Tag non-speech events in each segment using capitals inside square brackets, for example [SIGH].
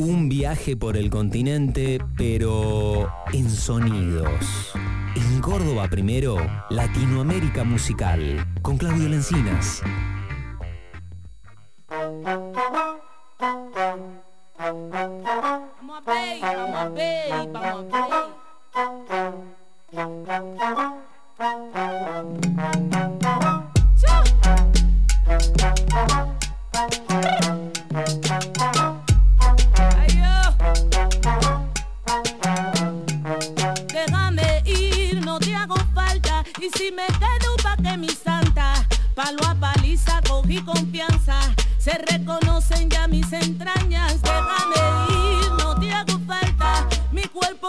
Un viaje por el continente, pero en sonidos. En Córdoba primero, Latinoamérica Musical, con Claudio Lencinas. Si me quedo pa' que mi santa, palo a paliza, cogí confianza. Se reconocen ya mis entrañas. Déjame ir, no te hago falta. Mi cuerpo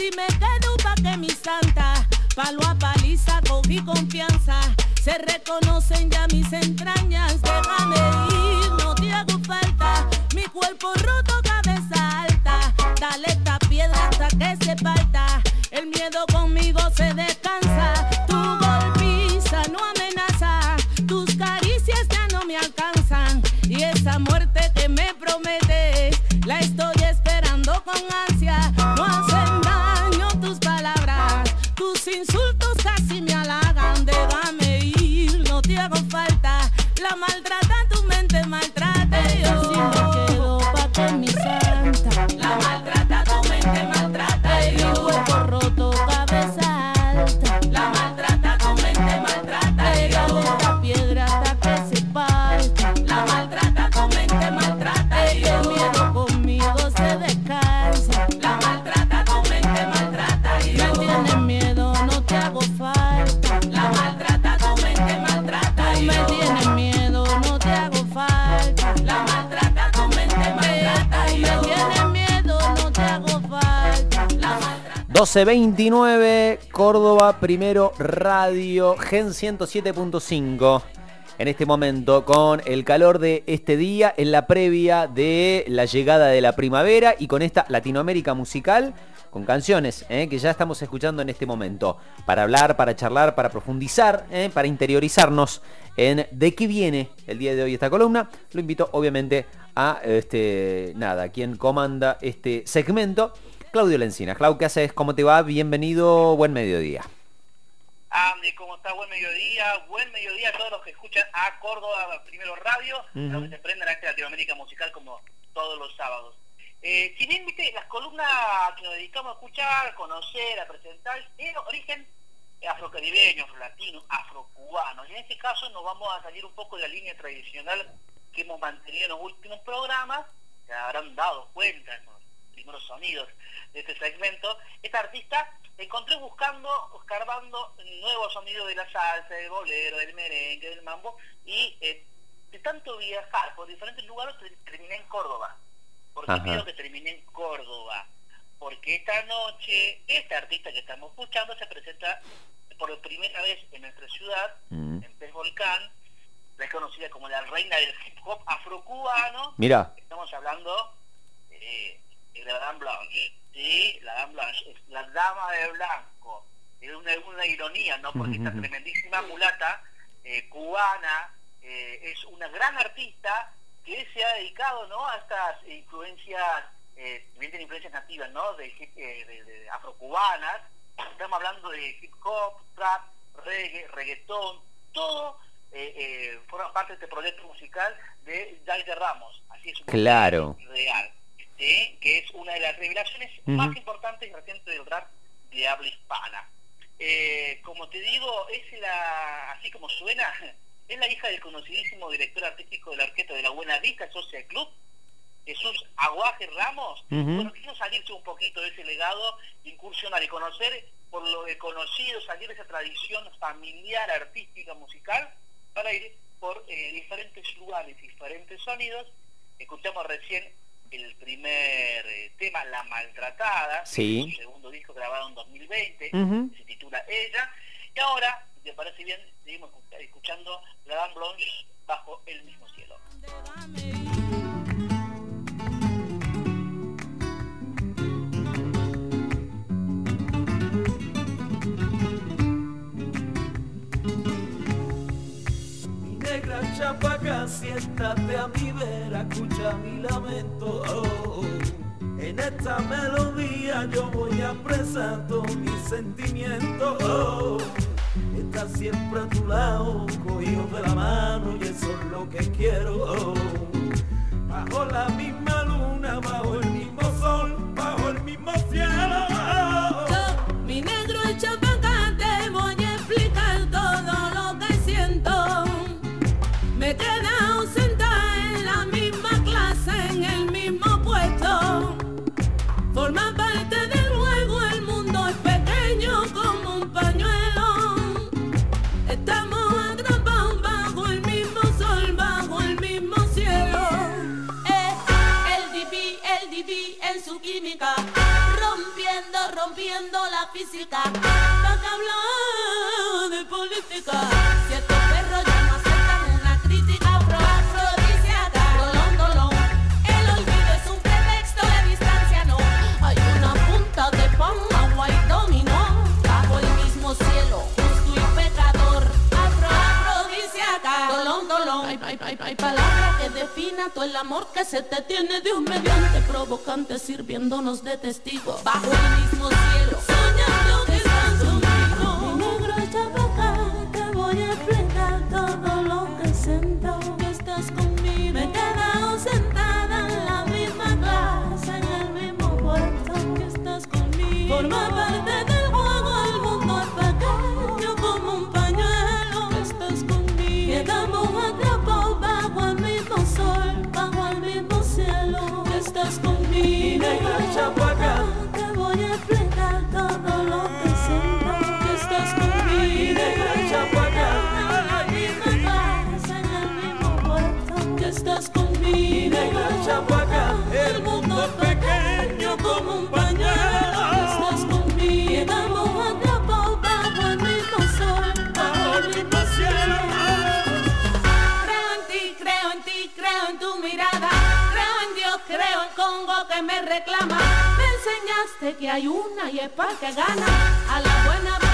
si me quedo pa' que mi santa. Palo a paliza, cogí confianza. Se reconocen ya mis entrañas. Tus insultos casi me halagan. Déjame ir, no te hago falta. La maltrata 1229, Córdoba Primero Radio, Gen 107.5. En este momento, con el calor de este día, en la previa de la llegada de la primavera y con esta Latinoamérica musical, con canciones eh, que ya estamos escuchando en este momento, para hablar, para charlar, para profundizar, eh, para interiorizarnos en de qué viene el día de hoy esta columna. Lo invito obviamente a este nada, quien comanda este segmento, Claudio Lencina. Clau, ¿qué haces? ¿Cómo te va? Bienvenido, buen mediodía. Andy, ¿cómo está? Buen mediodía, buen mediodía a todos los que escuchan a Córdoba Primero Radio, a los que se prenden a este Latinoamérica Musical como todos los sábados. Eh, si bien viste, las columnas que nos dedicamos a escuchar, a conocer, a presentar, tienen origen afrocaribeño, afrolatino, afrocubano. Y en este caso nos vamos a salir un poco de la línea tradicional que hemos mantenido en los últimos programas, se habrán dado cuenta en los primeros sonidos de este segmento. Esta artista encontré buscando, escarbando nuevos sonidos de la salsa, del bolero, del merengue, del mambo, y eh, de tanto viajar por diferentes lugares ter- terminé en Córdoba. ¿Por qué pido que terminé en Córdoba? Porque esta noche, esta artista que estamos escuchando se presenta por primera vez en nuestra ciudad, Mm. en Pez Volcán, la es conocida como la reina del hip hop afrocubano, Mira, estamos hablando eh, de la Dame Blanche, ¿sí? La Dame Blanche, es la dama de blanco. Es una, una ironía, ¿no? Porque esta tremendísima mulata eh, cubana eh, es una gran artista que se ha dedicado, ¿no? A estas influencias, eh, bien tiene influencias nativas, ¿no? De, eh, de- de afrocubanas. Estamos hablando de hip hop, trap, reggae, reggaetón, todo eh, eh, forma parte de este proyecto musical de Jair Ramos. Así es un Claro. real, ¿sí? que es una de las revelaciones más importantes y recientes del rap de habla hispana. Eh, como te digo, es la, así como suena, es la hija del conocidísimo director artístico de la orquesta de la Buena Vista Social Club, Jesús Aguaje Ramos. Bueno, quiero salirse un poquito de ese legado, incursionar y conocer por lo de conocido, salir de esa tradición familiar, artística, musical, para ir por eh, diferentes lugares, diferentes sonidos. Escuchamos recién el primer eh, tema, La Maltratada, sí. segundo disco grabado en 2020, se titula Ella, y ahora, si te parece bien, seguimos escuchando La Dame Blanche bajo el mismo cielo. Siéntate a mi vera, escucha mi lamento. Oh, en esta melodía yo voy a expresar todos mis sentimientos. Oh, está siempre a tu lado, cogido de la mano y eso es lo que quiero. Bajo la misma rompiendo la física. Todo el amor que se te tiene de un mediante provocante sirviéndonos de testigo. Bajo el mismo cielo, soñando que estás conmigo. Mi negro chapaca, te voy a explicar todo lo que siento. Que estás conmigo. Estás conmigo. negra chapaca, el mundo es pequeño como un pañuelo. Estás conmigo. Quedamos atrapados bajo el mismo sol, Bajo el mismo cielo. Creo en ti, creo en ti, creo en tu mirada. Creo en Dios, creo en Congo que me reclama. Me enseñaste que hay una y es para que gana. A la buena,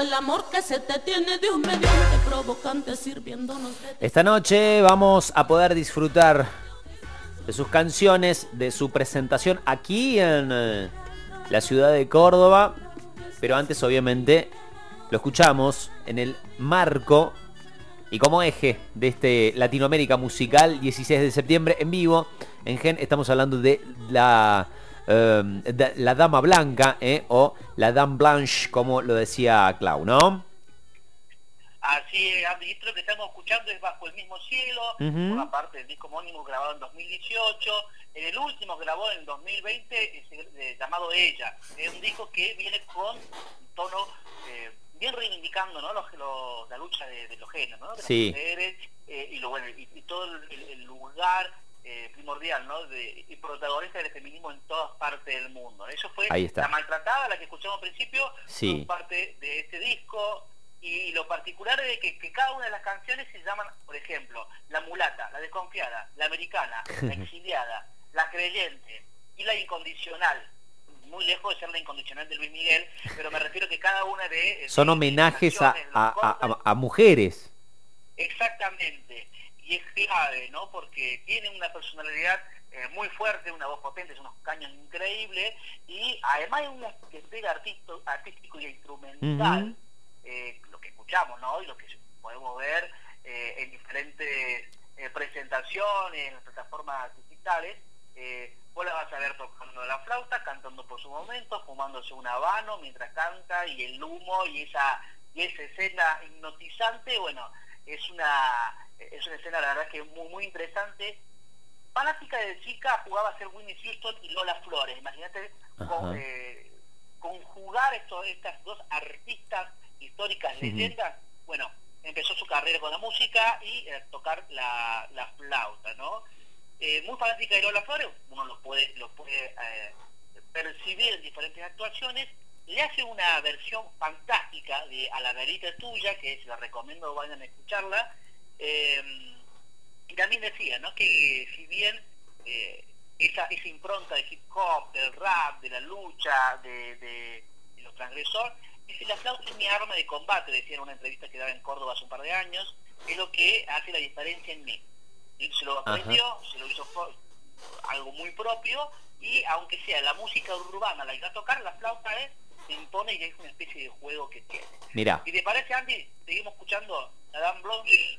el amor que se te tiene un mediante provocante sirviéndonos de Esta noche vamos a poder disfrutar de sus canciones, de su presentación aquí en eh, la ciudad de Córdoba. Pero antes, obviamente, lo escuchamos en el marco y como eje de este Latinoamérica Musical 16 de septiembre en vivo. En Gen estamos hablando de la, eh, la Dama Blanca eh, o la Dame Blanche, como lo decía Clau, ¿no? Así es, lo que estamos escuchando es Bajo el mismo cielo, Ujú. una parte del disco homónimo grabado en 2018. En el último que grabó en 2020, es eh, llamado Ella. Es un disco que viene con un tono eh, bien reivindicando ¿no? los, los- la lucha de, de los géneros, ¿no? de las Sí. mujeres eh, y, lo, bueno, y, y todo el, el lugar eh, primordial ¿no? de, y protagonista del feminismo en todas partes del mundo. Eso fue Ahí está. la maltratada, la que escuchamos al principio, Sí. parte de este disco. Y lo particular es que, que cada una de las canciones se llaman, por ejemplo, La mulata, La desconfiada, La americana, La [LAUGHS] exiliada, La creyente y La incondicional. Muy lejos de ser La incondicional de Luis Miguel, pero me refiero que cada una de... Son de- homenajes a- a mujeres. Exactamente. Y es clave, ¿no? Porque tiene una personalidad eh, muy fuerte, una voz potente, unos caños increíbles, y además hay un despliegue artístico, artístico y instrumental, eh, lo que escuchamos, ¿no? Y lo que podemos ver eh, en diferentes presentaciones, en las plataformas digitales, vos la vas a ver tocando la flauta, cantando por su momento, fumándose un habano mientras canta, y el humo y esa, y esa escena hipnotizante, bueno, es una, es una escena la verdad que muy, muy interesante fanática de chica jugaba a ser Winnie Houston y Lola Flores. Imagínate eh, conjugar esto, estas dos artistas históricas, leyendas. Bueno, empezó su carrera con la música y eh, tocar la, flauta, ¿no? Eh, muy fanática de Lola Flores, uno lo puede, lo puede percibir en diferentes actuaciones. Le hace una versión fantástica de A la verita tuya, que se la recomiendo, vayan a escucharla. Y también decía, ¿no? Que si bien eh, esa, esa impronta de hip hop, del rap, de la lucha, de, de, los transgresores, dice, la flauta es mi arma de combate, decía en una entrevista que daba en Córdoba hace un par de años, es lo que hace la diferencia en mí. Y se lo aprendió, se lo hizo algo muy propio, y aunque sea la música urbana la que va a tocar, la flauta es, se impone y es una especie de juego que tiene. Mira. ¿Y te parece, Andy? Seguimos escuchando a Dan Blanche,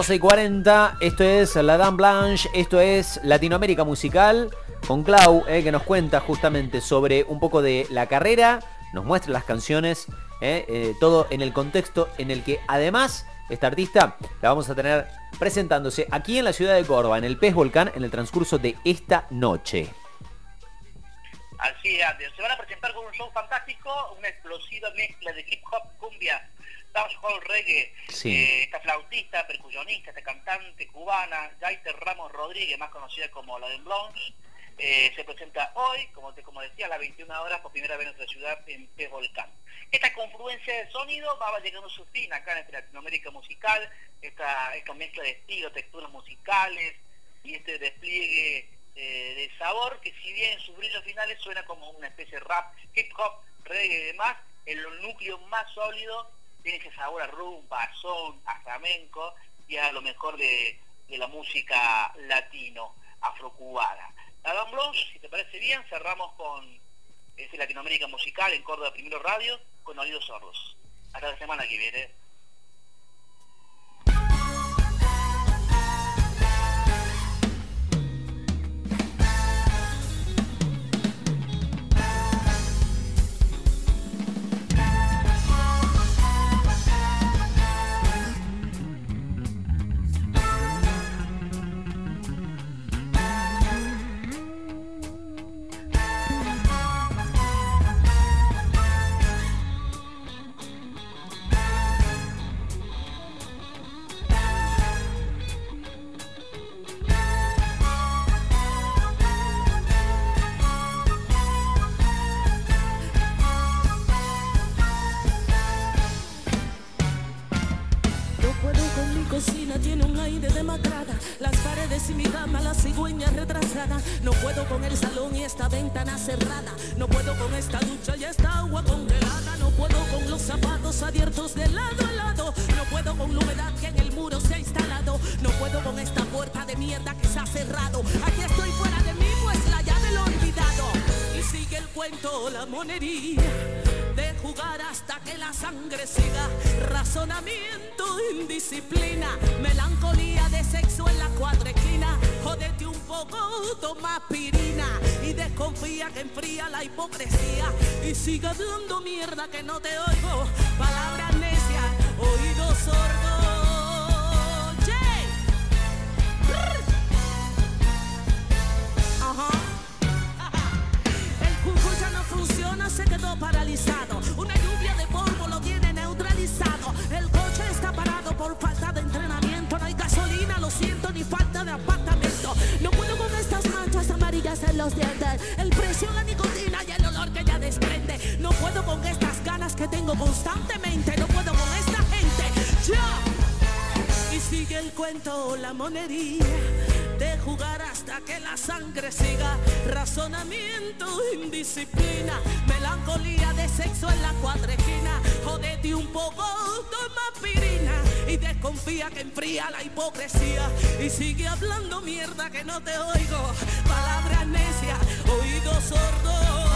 12 y 40, esto es La Dame Blanche, esto es Latinoamérica Musical, con Clau, eh, que nos cuenta justamente sobre un poco de la carrera, nos muestra las canciones, eh, eh, todo en el contexto en el que además esta artista la vamos a tener presentándose aquí en la ciudad de Córdoba, en el Pez Volcán, en el transcurso de esta noche. Así es. Se van a presentar con un show fantástico, una explosiva mezcla de hip hop, cumbia, dancehall, reggae. Sí. Eh, esta flautista, percusionista, esta cantante cubana, Yaiter Ramos Rodríguez, más conocida como la de Blanche, eh, se presenta hoy, como, te, como decía, a las 21 horas por primera vez en nuestra ciudad en Pez Volcán. Esta confluencia de sonido va llegando a su fin acá en Latinoamérica musical, esta, esta mezcla de estilos, texturas musicales y este despliegue eh, de sabor que si bien en sus brillos finales suena como una especie de rap, hip hop, reggae y demás, en los núcleos más sólidos tiene ese sabor a rumba, son, a flamenco y a lo mejor de, de la música latino, afrocubana. Adam Blanche, si te parece bien, cerramos con este Latinoamérica Musical en Córdoba Primero Radio con Oídos Sordos. Hasta la semana que viene. Aquí estoy fuera de mí, pues la llave lo he olvidado. Y sigue el cuento, la monería de jugar hasta que la sangre siga. Razonamiento, indisciplina, melancolía de sexo en la cuadrequina. Jódete un poco, toma pirina y desconfía que enfría la hipocresía. Y sigue hablando mierda que no te oigo. Palabras necias, oídos sordos. Una lluvia de polvo lo tiene neutralizado. El coche está parado por falta de entrenamiento. No hay gasolina, lo siento, ni falta de apartamento. No puedo con estas manchas amarillas en los dientes. El precio, la nicotina y el olor que ya desprende. No puedo con estas ganas que tengo constantemente. No puedo con esta gente. ¡Ya! Y sigue el cuento, la monería jugar hasta que la sangre siga. Razonamiento, indisciplina, melancolía de sexo en la cuadrequina. Jódete un poco, toma pirina y desconfía que enfría la hipocresía. Y sigue hablando mierda que no te oigo. Palabras necias, oídos sordos.